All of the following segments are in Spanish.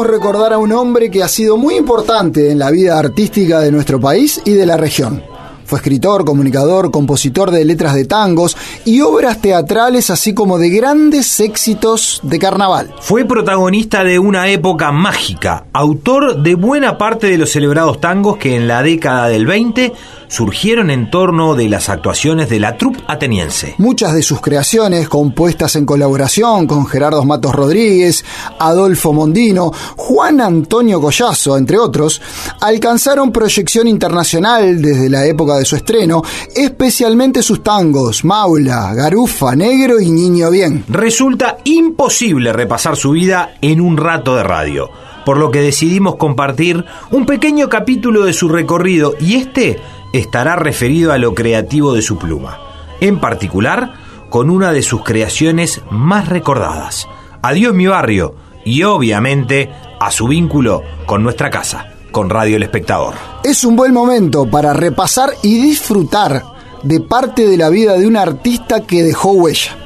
recordar a un hombre que ha sido muy importante en la vida artística de nuestro país y de la región. Fue escritor, comunicador, compositor de letras de tangos y obras teatrales, así como de grandes éxitos de carnaval. Fue protagonista de una época mágica, autor de buena parte de los celebrados tangos que en la década del 20 surgieron en torno de las actuaciones de la troupe ateniense. Muchas de sus creaciones, compuestas en colaboración con Gerardo Matos Rodríguez, Adolfo Mondino, Juan Antonio Collazo, entre otros, alcanzaron proyección internacional desde la época de su estreno, especialmente sus tangos Maula, Garufa, Negro y Niño Bien. Resulta imposible repasar su vida en un rato de radio, por lo que decidimos compartir un pequeño capítulo de su recorrido y este estará referido a lo creativo de su pluma, en particular con una de sus creaciones más recordadas, Adiós mi barrio, y obviamente a su vínculo con nuestra casa, con Radio El Espectador. Es un buen momento para repasar y disfrutar de parte de la vida de un artista que dejó huella.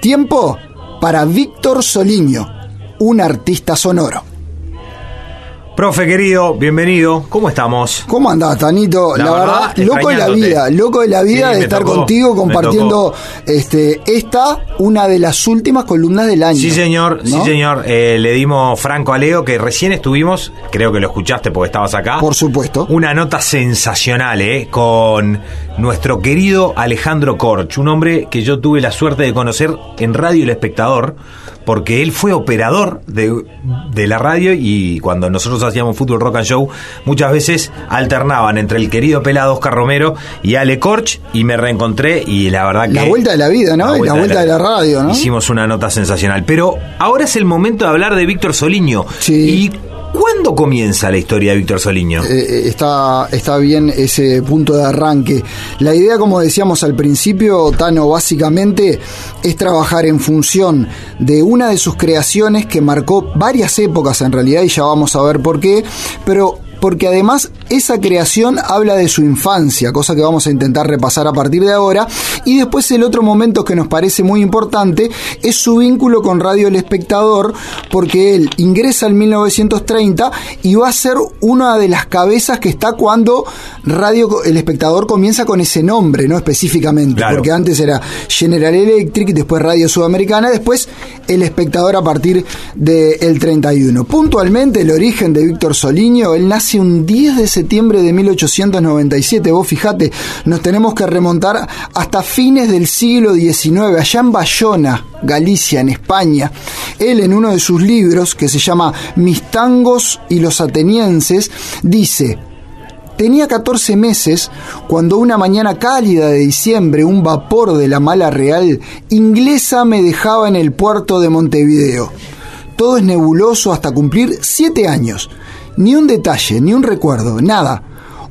Tiempo para Víctor Soliño, un artista sonoro. Profe querido, bienvenido. ¿Cómo estamos? ¿Cómo andás, Tanito? La, verdad, loco de la vida, loco de la vida de estar contigo compartiendo este esta, una de las últimas columnas del año. Sí, señor, sí, señor. Eh, le dimos Franco a Leo, que recién estuvimos, creo que lo escuchaste porque estabas acá. Por supuesto. Una nota sensacional, ¿eh? Con nuestro querido Alejandro Corch, un hombre que yo tuve la suerte de conocer en Radio El Espectador, porque él fue operador de, de la radio y cuando nosotros hacíamos fútbol rock and show, muchas veces alternaban entre el querido pelado Oscar Romero y Ale Corch y me reencontré y la verdad que... La vuelta de la vida, ¿no? La vuelta, de, la, radio, ¿no? Hicimos una nota sensacional. Pero ahora es el momento de hablar de Víctor Soliño. Sí. Y ¿Cuándo comienza la historia de Víctor Soliño? Eh, eh, está, está bien ese punto de arranque. La idea, como decíamos al principio, Tano, básicamente es trabajar en función de una de sus creaciones que marcó varias épocas en realidad, y ya vamos a ver por qué, pero porque además esa creación habla de su infancia, cosa que vamos a intentar repasar a partir de ahora, y después el otro momento que nos parece muy importante es su vínculo con Radio El Espectador, porque él ingresa en 1930 y va a ser una de las cabezas que está cuando Radio El Espectador comienza con ese nombre, no específicamente, porque antes era General Electric, después Radio Sudamericana, después El Espectador a partir del 31. Puntualmente el origen de Víctor Soliño, él nace un 10 de septiembre de 1897. Vos fijate, nos tenemos que remontar hasta fines del siglo XIX, allá en Bayona, Galicia, en España. Él en uno de sus libros, que se llama Mis tangos y los atenienses, dice, Tenía 14 meses cuando una mañana cálida de diciembre un vapor de la mala real inglesa me dejaba en el puerto de Montevideo. Todo es nebuloso hasta cumplir 7 años. Ni un detalle, ni un recuerdo, nada.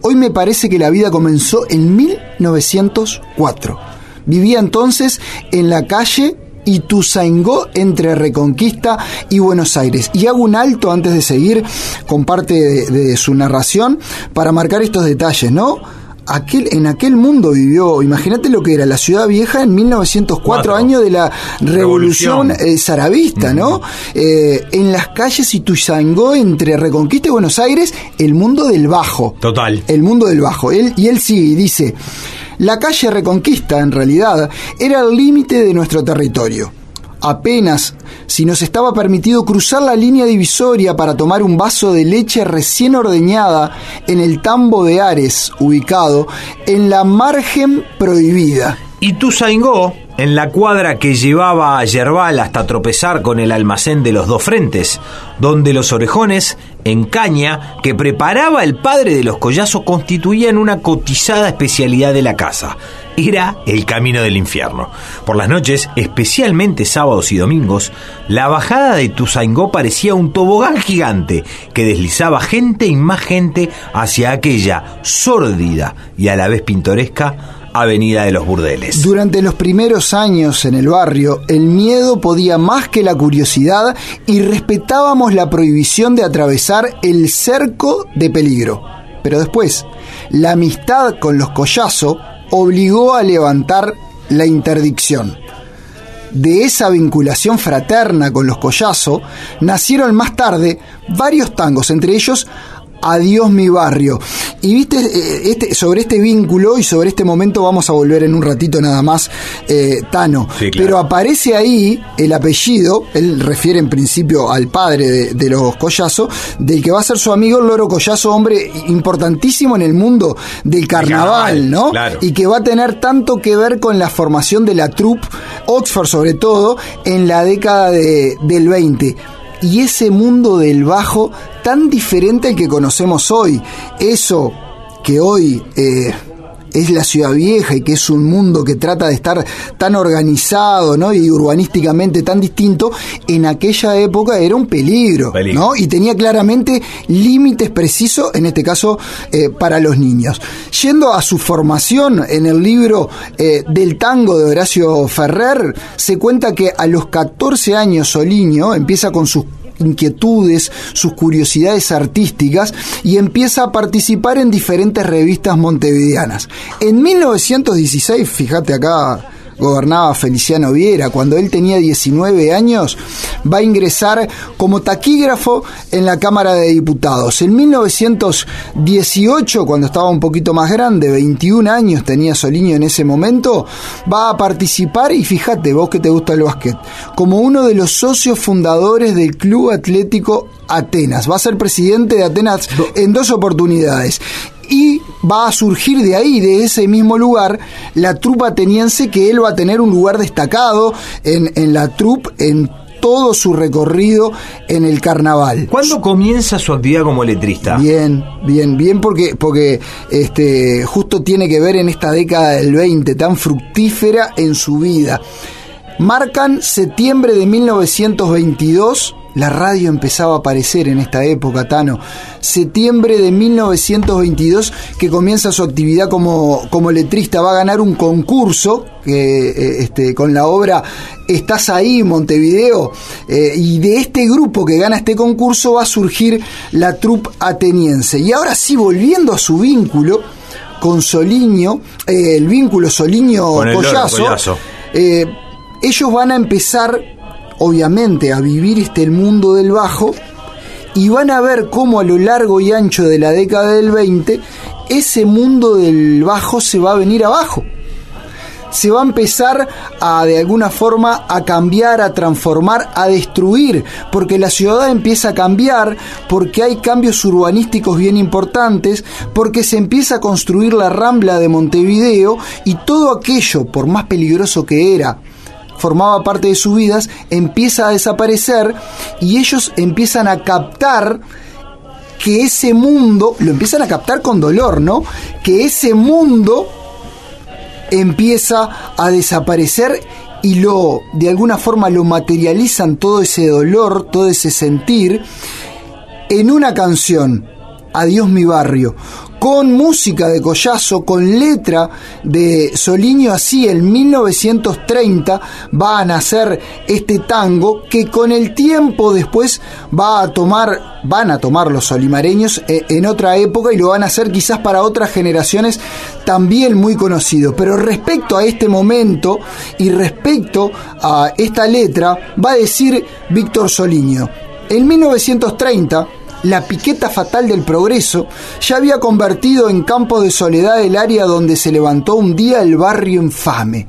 Hoy me parece que la vida comenzó en 1904. Vivía entonces en la calle Ituzaingó entre Reconquista y Buenos Aires. Y hago un alto antes de seguir con parte de, de su narración para marcar estos detalles, ¿no? aquel, en aquel mundo vivió, imagínate lo que era la ciudad vieja en 1904, años de la revolución, eh, zarabista, ¿no? Eh, en las calles Ituzangó, entre Reconquista y Buenos Aires, el mundo del Bajo. Total. El mundo del Bajo. Él, y él sigue y dice, la calle Reconquista, en realidad, era el límite de nuestro territorio apenas si nos estaba permitido cruzar la línea divisoria para tomar un vaso de leche recién ordeñada en el tambo de Ares, ubicado en la margen prohibida. Y Tuzaingó, en la cuadra que llevaba a Yerbal hasta tropezar con el almacén de los dos frentes, donde los orejones, en caña, que preparaba el padre de los collazos, constituían una cotizada especialidad de la casa. Era el camino del infierno. Por las noches, especialmente sábados y domingos, la bajada de Tuzaingó parecía un tobogán gigante que deslizaba gente y más gente hacia aquella sórdida y a la vez pintoresca Avenida de los Burdeles. Durante los primeros años en el barrio, el miedo podía más que la curiosidad y respetábamos la prohibición de atravesar el cerco de peligro. Pero después, la amistad con los Collazo obligó a levantar la interdicción. de esa vinculación fraterna con los Collazo, nacieron más tarde varios tangos, entre ellos Adiós mi barrio. Y viste, eh, este, sobre este vínculo y sobre este momento vamos a volver en un ratito nada más, eh, Tano. Pero aparece ahí el apellido, él refiere en principio al padre de, los Collazo, del que va a ser su amigo el Loro Collazo, hombre importantísimo en el mundo del carnaval, ¿no? Y que va a tener tanto que ver con la formación de la troupe, Oxford sobre todo, en la década del 20 y ese mundo del bajo tan diferente al que conocemos hoy. Eso que hoy eh, es la ciudad vieja y que es un mundo que trata de estar tan organizado ¿no? y urbanísticamente tan distinto, en aquella época era un peligro, ¿no? y tenía claramente límites precisos, en este caso eh, para los niños. Yendo a su formación en el libro eh, del tango de Horacio Ferrer, se cuenta que a los 14 años Soliño empieza con sus inquietudes, sus curiosidades artísticas y empieza a participar en diferentes revistas montevideanas. En 1916, fíjate acá gobernaba Feliciano Viera, cuando él tenía 19 años, va a ingresar como taquígrafo en la Cámara de Diputados. En 1918, cuando estaba un poquito más grande, 21 años tenía Soliño en ese momento, va a participar y fíjate, vos que te gusta el básquet, como uno de los socios fundadores del Club Atlético Atenas. Va a ser presidente de Atenas en dos oportunidades y va a surgir de ahí, de ese mismo lugar, la trupa ateniense que él va a tener un lugar destacado en, en la trupa, en todo su recorrido en el carnaval. ¿Cuándo comienza su actividad como letrista? Bien, bien, bien porque, porque este, justo tiene que ver en esta década del 20, tan fructífera en su vida. Marcan septiembre de 1922 la radio empezaba a aparecer en esta época, Tano. Septiembre de 1922, que comienza su actividad como, como letrista, va a ganar un concurso eh, este, con la obra Estás ahí, Montevideo. Eh, y de este grupo que gana este concurso va a surgir la troupe ateniense. Y ahora sí, volviendo a su vínculo con Soliño, eh, el vínculo Soliño-Collazo, ellos van a empezar obviamente a vivir este el mundo del bajo y van a ver cómo a lo largo y ancho de la década del 20 ese mundo del bajo se va a venir abajo. Se va a empezar a de alguna forma a cambiar, a transformar, a destruir, porque la ciudad empieza a cambiar, porque hay cambios urbanísticos bien importantes, porque se empieza a construir la rambla de Montevideo y todo aquello, por más peligroso que era, formaba parte de sus vidas, empieza a desaparecer y ellos empiezan a captar que ese mundo, lo empiezan a captar con dolor, ¿no? Que ese mundo empieza a desaparecer y lo de alguna forma lo materializan todo ese dolor, todo ese sentir en una canción, Adiós mi barrio, con música de Collazo, con letra de Soliño, así en 1930 va a nacer este tango que con el tiempo después va a tomar, van a tomar los solimareños eh, en otra época y lo van a hacer quizás para otras generaciones también muy conocido. Pero respecto a este momento y respecto a esta letra, va a decir Víctor Soliño. En 1930, la piqueta fatal del progreso ya había convertido en campo de soledad el área donde se levantó un día el barrio infame.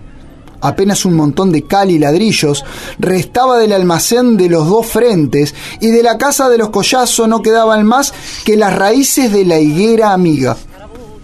Apenas un montón de cal y ladrillos restaba del almacén de los dos frentes y de la casa de los collazos no quedaban más que las raíces de la higuera amiga,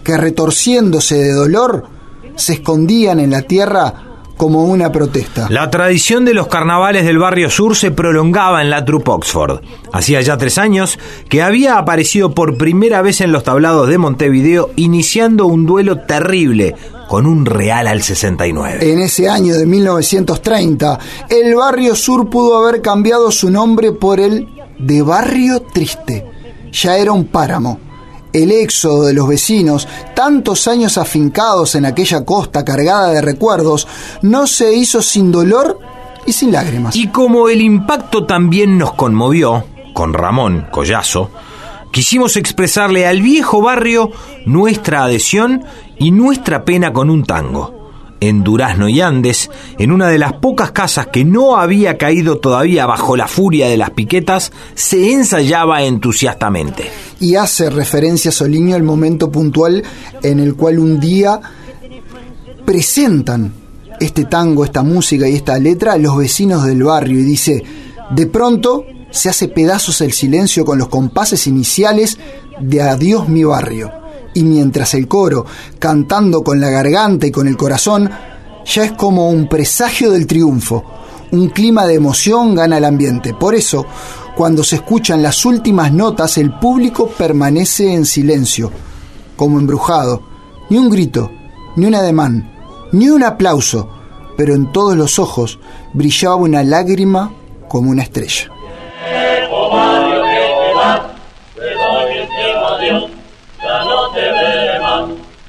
que retorciéndose de dolor se escondían en la tierra como una protesta. La tradición de los carnavales del barrio sur se prolongaba en la Troupe Oxford. Hacía ya tres años que había aparecido por primera vez en los tablados de Montevideo, iniciando un duelo terrible con un Real al 69. En ese año de 1930, el barrio sur pudo haber cambiado su nombre por el de Barrio Triste. Ya era un páramo el éxodo de los vecinos, tantos años afincados en aquella costa cargada de recuerdos, no se hizo sin dolor y sin lágrimas. Y como el impacto también nos conmovió, con Ramón Collazo, quisimos expresarle al viejo barrio nuestra adhesión y nuestra pena con un tango. En Durazno y Andes, en una de las pocas casas que no había caído todavía bajo la furia de las piquetas, se ensayaba entusiastamente. Y hace referencia Soliño al momento puntual en el cual un día presentan este tango, esta música y esta letra a los vecinos del barrio y dice, de pronto se hace pedazos el silencio con los compases iniciales de Adiós mi barrio. Y mientras el coro, cantando con la garganta y con el corazón, ya es como un presagio del triunfo. Un clima de emoción gana el ambiente. Por eso, cuando se escuchan las últimas notas, el público permanece en silencio, como embrujado. Ni un grito, ni un ademán, ni un aplauso, pero en todos los ojos brillaba una lágrima como una estrella.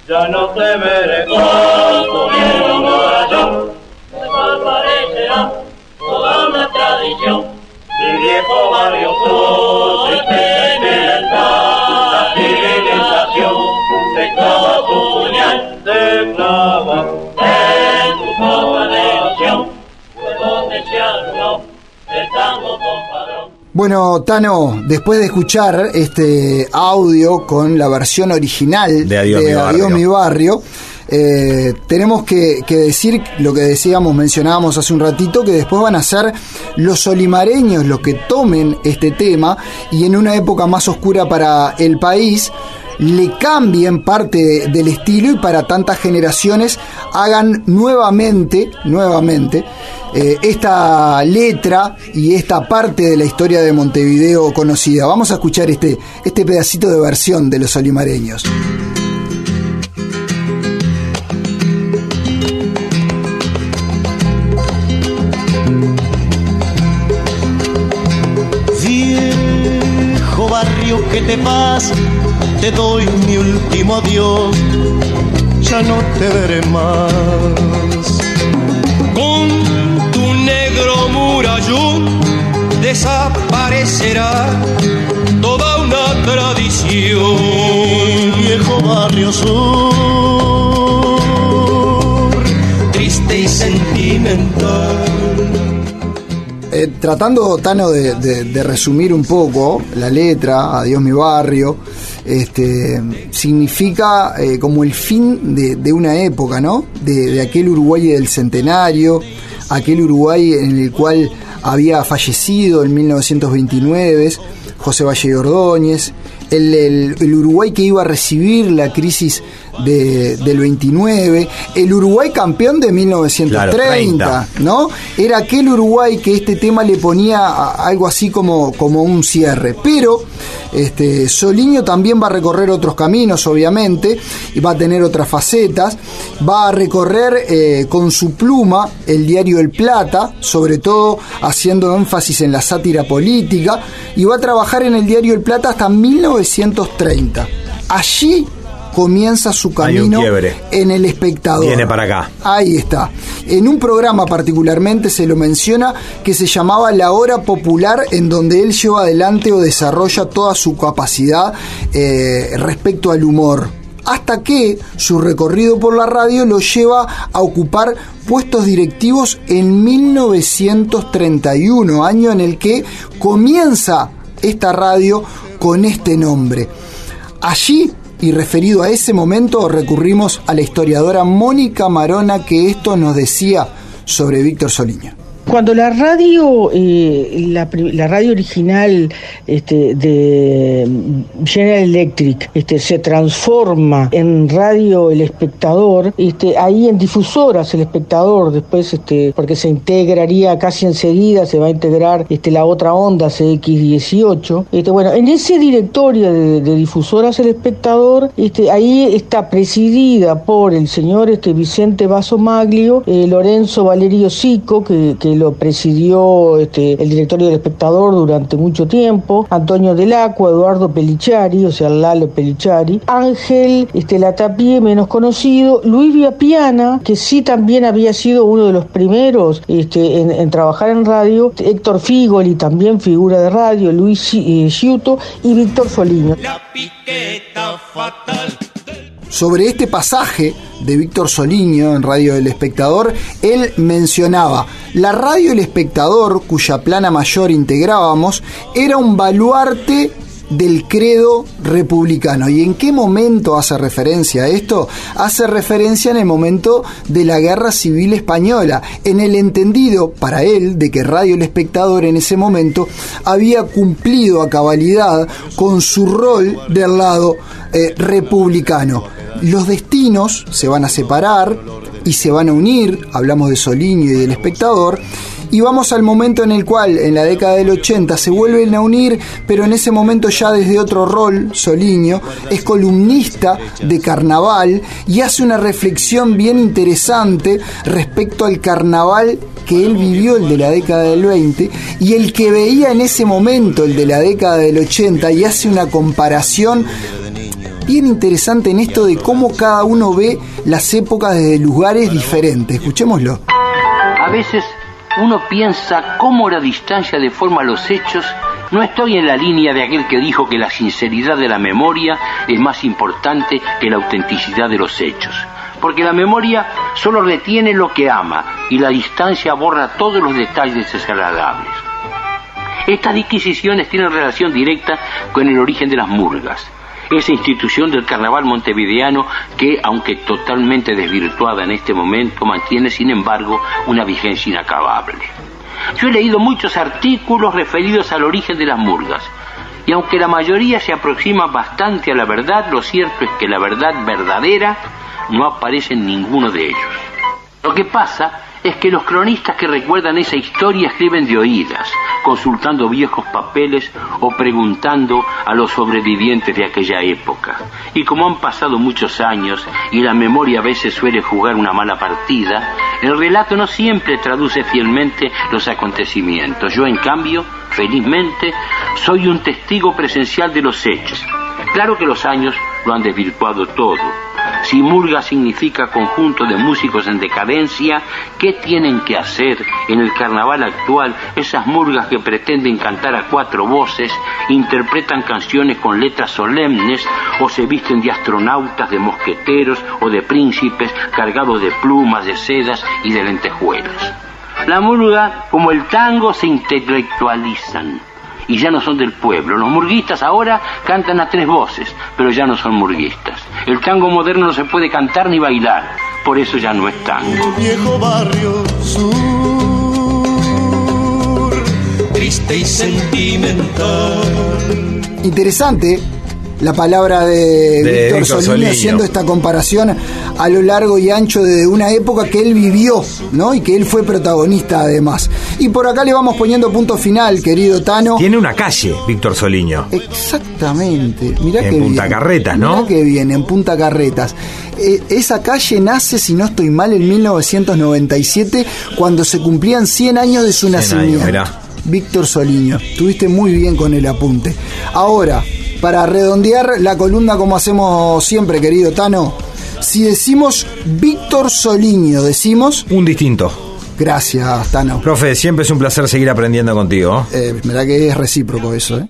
Ya no te veré con tu viejo corazón. Desaparecerá toda una tradición, Bueno, Tano, después de escuchar este audio con la versión original de Adiós, mi, barrio. Eh, tenemos que, decir lo que decíamos, mencionábamos hace un ratito, que después van a ser los olimareños los que tomen este tema y en una época más oscura para el país le cambien parte del estilo y para tantas generaciones hagan nuevamente, nuevamente, eh, esta letra y esta parte de la historia de Montevideo conocida. Vamos a escuchar este, este pedacito de versión de los olimareños. Viejo barrio que te vas te doy mi último adiós, ya no te veré más. Con tu negro murallón desaparecerá toda una tradición. Viejo barrio sur, triste y sentimental. Eh, tratando, Tano, de, resumir un poco la letra, Adiós mi barrio, este, significa eh, como el fin de, una época, ¿no? De, aquel Uruguay del centenario, aquel Uruguay en el cual había fallecido en 1929 José Valle Ordóñez, el, Uruguay que iba a recibir la crisis del 29, el Uruguay campeón de 1930, ¿no? Era aquel Uruguay que este tema le ponía algo así como, como un cierre. Pero este, Soliño también va a recorrer otros caminos, obviamente, y va a tener otras facetas. Va a recorrer eh, con su pluma el diario El Plata, sobre todo haciendo énfasis en la sátira política, y va a trabajar en el diario El Plata hasta 1930. Allí comienza su camino en el espectador. Viene para acá. Ahí está. En un programa particularmente se lo menciona que se llamaba La Hora Popular, en donde él lleva adelante o desarrolla toda su capacidad eh, respecto al humor hasta que su recorrido por la radio lo lleva a ocupar puestos directivos en 1931, año en el que comienza esta radio con este nombre. Allí y referido a ese momento recurrimos a la historiadora Mónica Marona que esto nos decía sobre Víctor Soliño. Cuando la radio, eh, la, radio original este, de General Electric este, se transforma en radio El Espectador, este, ahí en difusoras El Espectador, después este, porque se integraría casi enseguida, se va a integrar este, la otra onda CX18. Este, bueno, en ese directorio de, difusoras El Espectador, este, ahí está presidida por el señor este, Vicente Basso Maglio, eh, Lorenzo Valerio Sico, que, que lo presidió este, el directorio del espectador durante mucho tiempo, Antonio Delacqua, Eduardo Pelichari, o sea, Lalo Pelichari, Ángel este, Latapie, menos conocido, Luis Viapiana, que sí también había sido uno de los primeros este, en, trabajar en radio, Héctor Figoli, también figura de radio, Luis eh, Giuto y Víctor Soliño. La piqueta fatal sobre este pasaje de Víctor Soliño en Radio El Espectador, él mencionaba, la Radio El Espectador, cuya plana mayor integrábamos, era un baluarte del credo republicano. ¿Y en qué momento hace referencia a esto? Hace referencia en el momento de la Guerra Civil Española, en el entendido para él de que Radio El Espectador en ese momento había cumplido a cabalidad con su rol del lado eh, republicano. Los destinos se van a separar y se van a unir, hablamos de Soliño y del espectador, y vamos al momento en el cual en la década del 80 se vuelven a unir, pero en ese momento ya desde otro rol, Soliño, es columnista de carnaval y hace una reflexión bien interesante respecto al carnaval que él vivió, el de la década del 20, y el que veía en ese momento, el de la década del 80, y hace una comparación bien interesante en esto de cómo cada uno ve las épocas desde lugares diferentes. Escuchémoslo. A veces uno piensa cómo la distancia deforma los hechos. No estoy en la línea de aquel que dijo que la sinceridad de la memoria es más importante que la autenticidad de los hechos. Porque la memoria solo retiene lo que ama y la distancia borra todos los detalles desagradables. Estas disquisiciones tienen relación directa con el origen de las murgas esa institución del carnaval montevideano que, aunque totalmente desvirtuada en este momento, mantiene sin embargo una vigencia inacabable. Yo he leído muchos artículos referidos al origen de las murgas, y aunque la mayoría se aproxima bastante a la verdad, lo cierto es que la verdad verdadera no aparece en ninguno de ellos. Lo que pasa es que los cronistas que recuerdan esa historia escriben de oídas, consultando viejos papeles o preguntando a los sobrevivientes de aquella época. Y como han pasado muchos años y la memoria a veces suele jugar una mala partida, el relato no siempre traduce fielmente los acontecimientos. Yo, en cambio, felizmente, soy un testigo presencial de los hechos. Claro que los años lo han desvirtuado todo si murga significa conjunto de músicos en decadencia, ¿qué tienen que hacer en el carnaval actual esas murgas que pretenden cantar a cuatro voces, interpretan canciones con letras solemnes o se visten de astronautas, de mosqueteros o de príncipes cargados de plumas, de sedas y de lentejuelos? La murga, como el tango, se intelectualizan y ya no son del pueblo. Los murguistas ahora cantan a tres voces, pero ya no son murguistas. El tango moderno no se puede cantar ni bailar, por eso ya no es tango. viejo barrio sur, triste y sentimental. Interesante la palabra de, De Víctor Solino Soliño. haciendo esta comparación a lo largo y ancho de una época que él vivió, ¿no? Y que él fue protagonista además. Y por acá le vamos poniendo punto final, querido Tano. Tiene una calle, Víctor Soliño. Exactamente. Mirá En que Punta bien. Carretas, ¿no? Mirá que bien, en Punta Carretas. Eh, esa calle nace, si no estoy mal, en 1997, cuando se cumplían 100 años de su 100 años, nacimiento. Víctor Soliño. Tuviste muy bien con el apunte. Ahora, para redondear la columna como hacemos siempre, querido Tano, si decimos Víctor Soliño, decimos... Un distinto. Gracias, Tano. Profe, siempre es un placer seguir aprendiendo contigo. Eh, mirá que es recíproco eso, ¿eh?